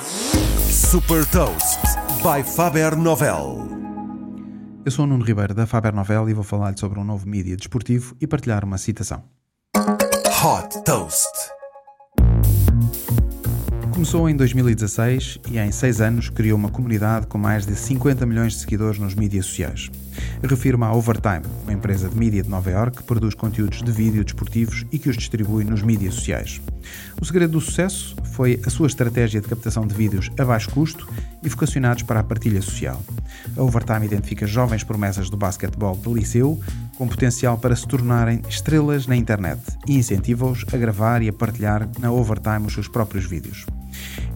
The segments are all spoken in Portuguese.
Super Toast by Faber Novel. Eu sou o Nuno Ribeiro da Faber Novel e vou falar-lhe sobre um novo mídia desportivo e partilhar uma citação. Hot Toast. Começou em 2016 e em seis anos criou uma comunidade com mais de 50 milhões de seguidores nos mídias sociais. Refiro-me à Overtime, uma empresa de mídia de Nova York que produz conteúdos de vídeo desportivos e que os distribui nos mídias sociais. O segredo do sucesso foi a sua estratégia de captação de vídeos a baixo custo e vocacionados para a partilha social. A Overtime identifica jovens promessas do basquetebol de liceu com potencial para se tornarem estrelas na internet e incentiva-os a gravar e a partilhar na Overtime os seus próprios vídeos.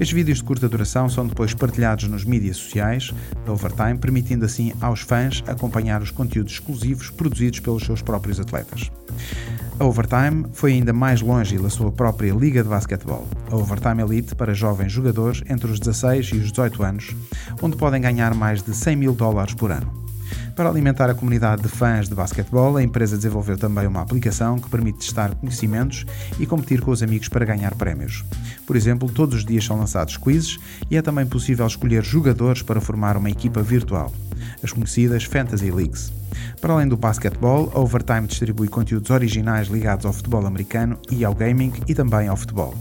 Estes vídeos de curta duração são depois partilhados nos mídias sociais da Overtime, permitindo assim aos fãs acompanhar os conteúdos exclusivos produzidos pelos seus próprios atletas. A Overtime foi ainda mais longe e lançou a própria Liga de Basquetebol, a Overtime Elite para jovens jogadores entre os 16 e os 18 anos, onde podem ganhar mais de 100 mil dólares por ano. Para alimentar a comunidade de fãs de basquetebol, a empresa desenvolveu também uma aplicação que permite testar conhecimentos e competir com os amigos para ganhar prémios. Por exemplo, todos os dias são lançados quizzes e é também possível escolher jogadores para formar uma equipa virtual, as conhecidas Fantasy Leagues. Para além do basquetebol, a Overtime distribui conteúdos originais ligados ao futebol americano e ao gaming e também ao futebol.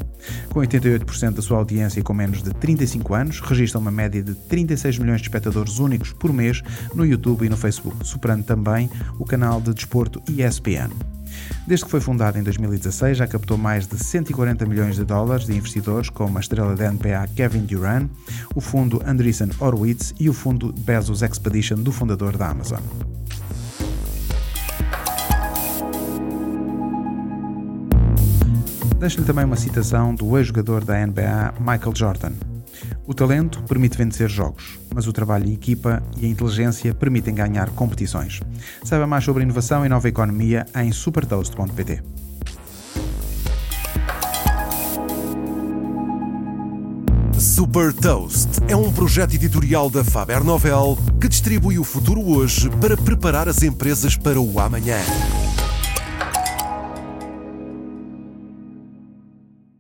Com 88% da sua audiência com menos de 35 anos, registra uma média de 36 milhões de espectadores únicos por mês no YouTube e no Facebook, superando também o canal de desporto ESPN. Desde que foi fundado em 2016, já captou mais de 140 milhões de dólares de investidores, como a estrela da NBA Kevin Durant, o fundo Andreessen Horowitz e o fundo Bezos Expedition do fundador da Amazon. Deixo-lhe também uma citação do ex-jogador da NBA Michael Jordan. O talento permite vencer jogos, mas o trabalho em equipa e a inteligência permitem ganhar competições. Saiba mais sobre inovação e nova economia em supertoast.pt. Super Toast é um projeto editorial da Faber Novel que distribui o futuro hoje para preparar as empresas para o amanhã.